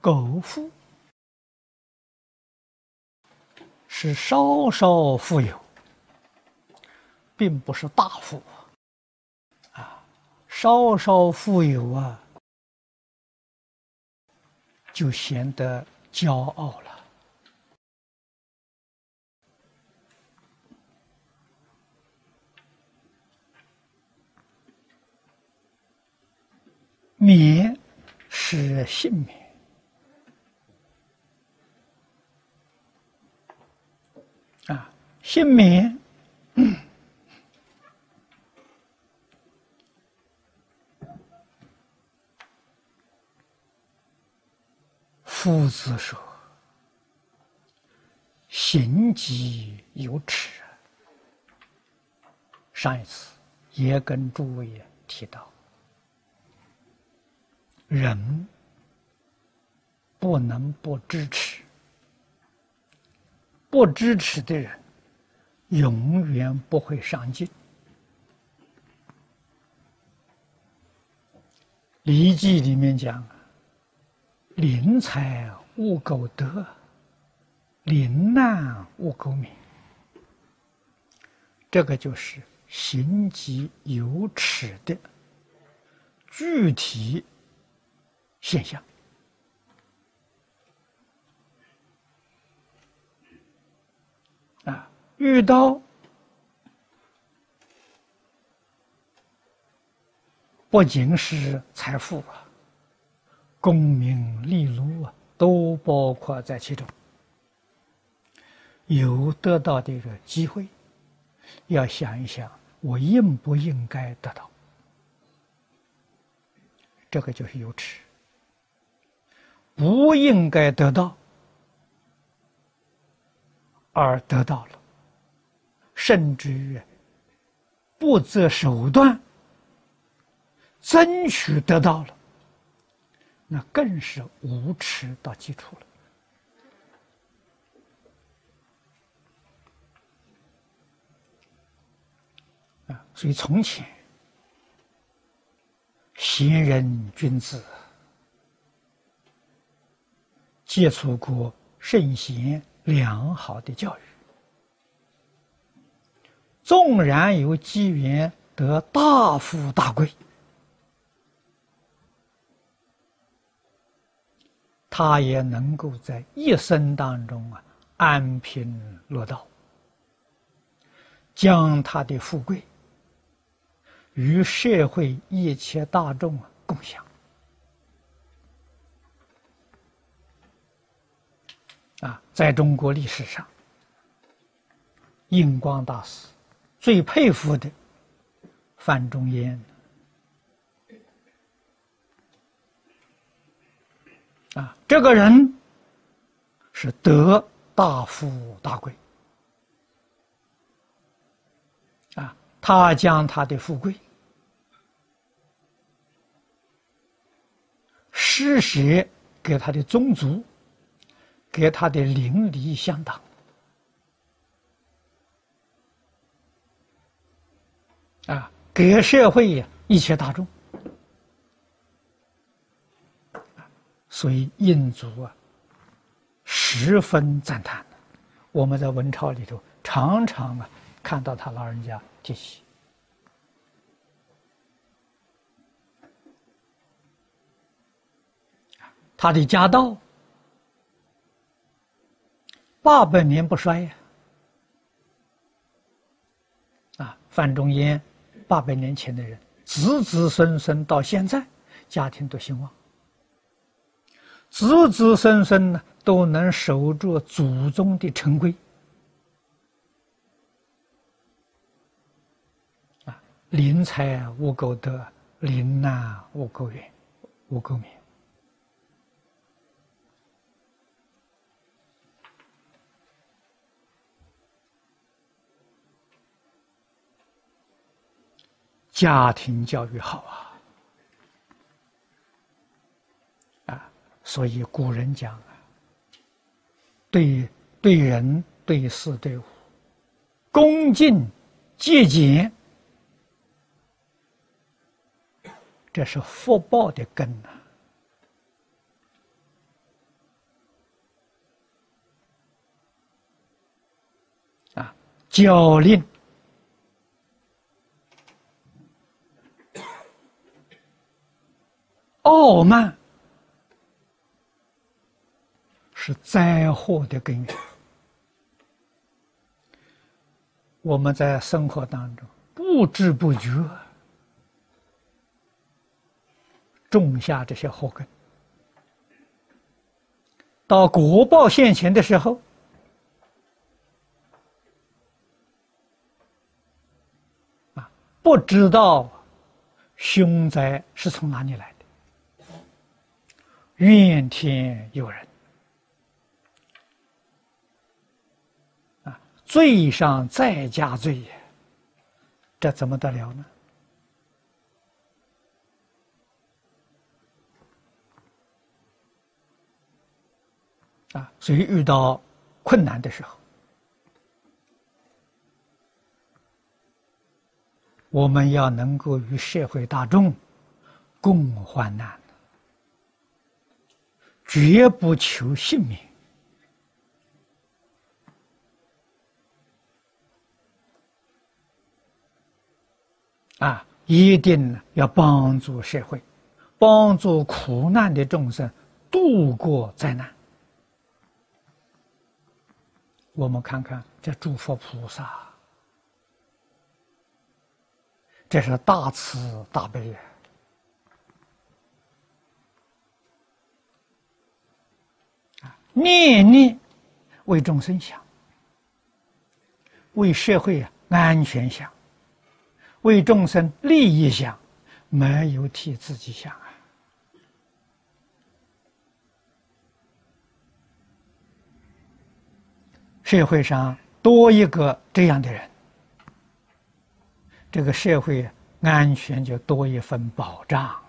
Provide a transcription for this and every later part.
苟富是稍稍富有，并不是大富啊，稍稍富有啊，就显得骄傲了。免是幸免。啊，幸免，夫子说：“行己有耻。”上一次也跟诸位提到。人不能不支持，不支持的人永远不会上进。《礼记》里面讲：“临财勿苟得，临难勿苟免。”这个就是行己有耻的具体。现象啊，遇到不仅是财富啊，功名利禄啊，都包括在其中。有得到的一个机会，要想一想，我应不应该得到？这个就是有耻。不应该得到，而得到了，甚至于不择手段争取得到了，那更是无耻到极处了。啊，所以从前贤人君子。接触过圣贤良好的教育，纵然有机缘得大富大贵，他也能够在一生当中啊安贫乐道，将他的富贵与社会一切大众啊共享。啊，在中国历史上，印光大师最佩服的范仲淹啊，这个人是得大富大贵啊，他将他的富贵施舍给他的宗族。给他的邻里乡党啊，给社会一切大众，所以印族啊十分赞叹。我们在文朝里头常常啊看到他老人家这些他的家道。八百年不衰呀！啊，范仲淹八百年前的人，子子孙孙到现在，家庭都兴旺，子子孙孙呢都能守住祖宗的成规。啊，临财无苟得，临难无苟远，无苟免。家庭教育好啊，啊，所以古人讲啊，对对人对事对物，恭敬、戒俭，这是福报的根呐，啊，教令。傲慢，是灾祸的根源。我们在生活当中不知不觉种下这些祸根，到国报现前的时候，啊，不知道凶灾是从哪里来的，怨天尤人。啊罪上再加罪也，这怎么得了呢？啊，所以遇到困难的时候，我们要能够与社会大众共患难，绝不求性命。啊，一定要帮助社会，帮助苦难的众生度过灾难。我们看看这诸佛菩萨，这是大慈大悲啊！念念为众生想，为社会安全想。为众生利益想，没有替自己想啊！社会上多一个这样的人，这个社会安全就多一份保障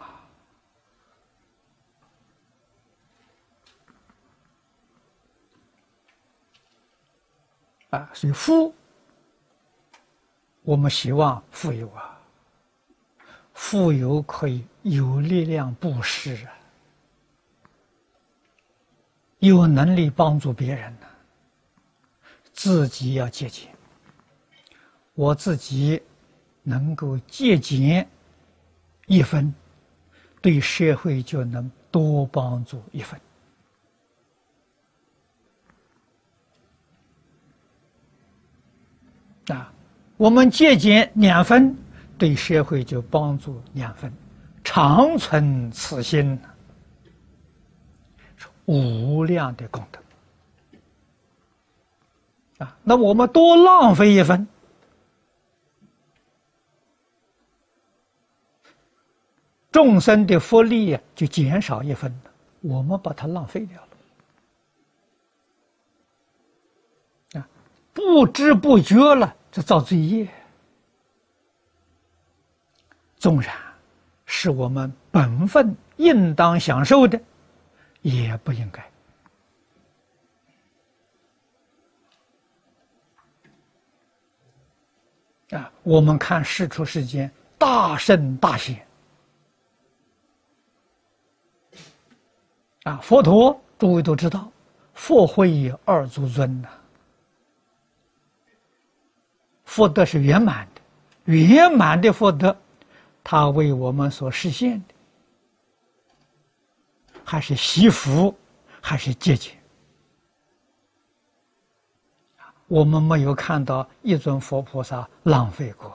啊！所以富。我们希望富有啊，富有可以有力量布施啊，有能力帮助别人呢。自己要节俭，我自己能够节俭一分，对社会就能多帮助一分啊。我们节俭两分，对社会就帮助两分，长存此心，是无量的功德啊！那我们多浪费一分，众生的福利就减少一分我们把它浪费掉了啊！不知不觉了。这造罪业，纵然是我们本分应当享受的，也不应该。啊，我们看世出世间大圣大贤，啊，佛陀诸位都知道，佛会二足尊呐。福德是圆满的，圆满的福德，他为我们所实现的，还是惜福，还是节俭？我们没有看到一尊佛菩萨浪费过。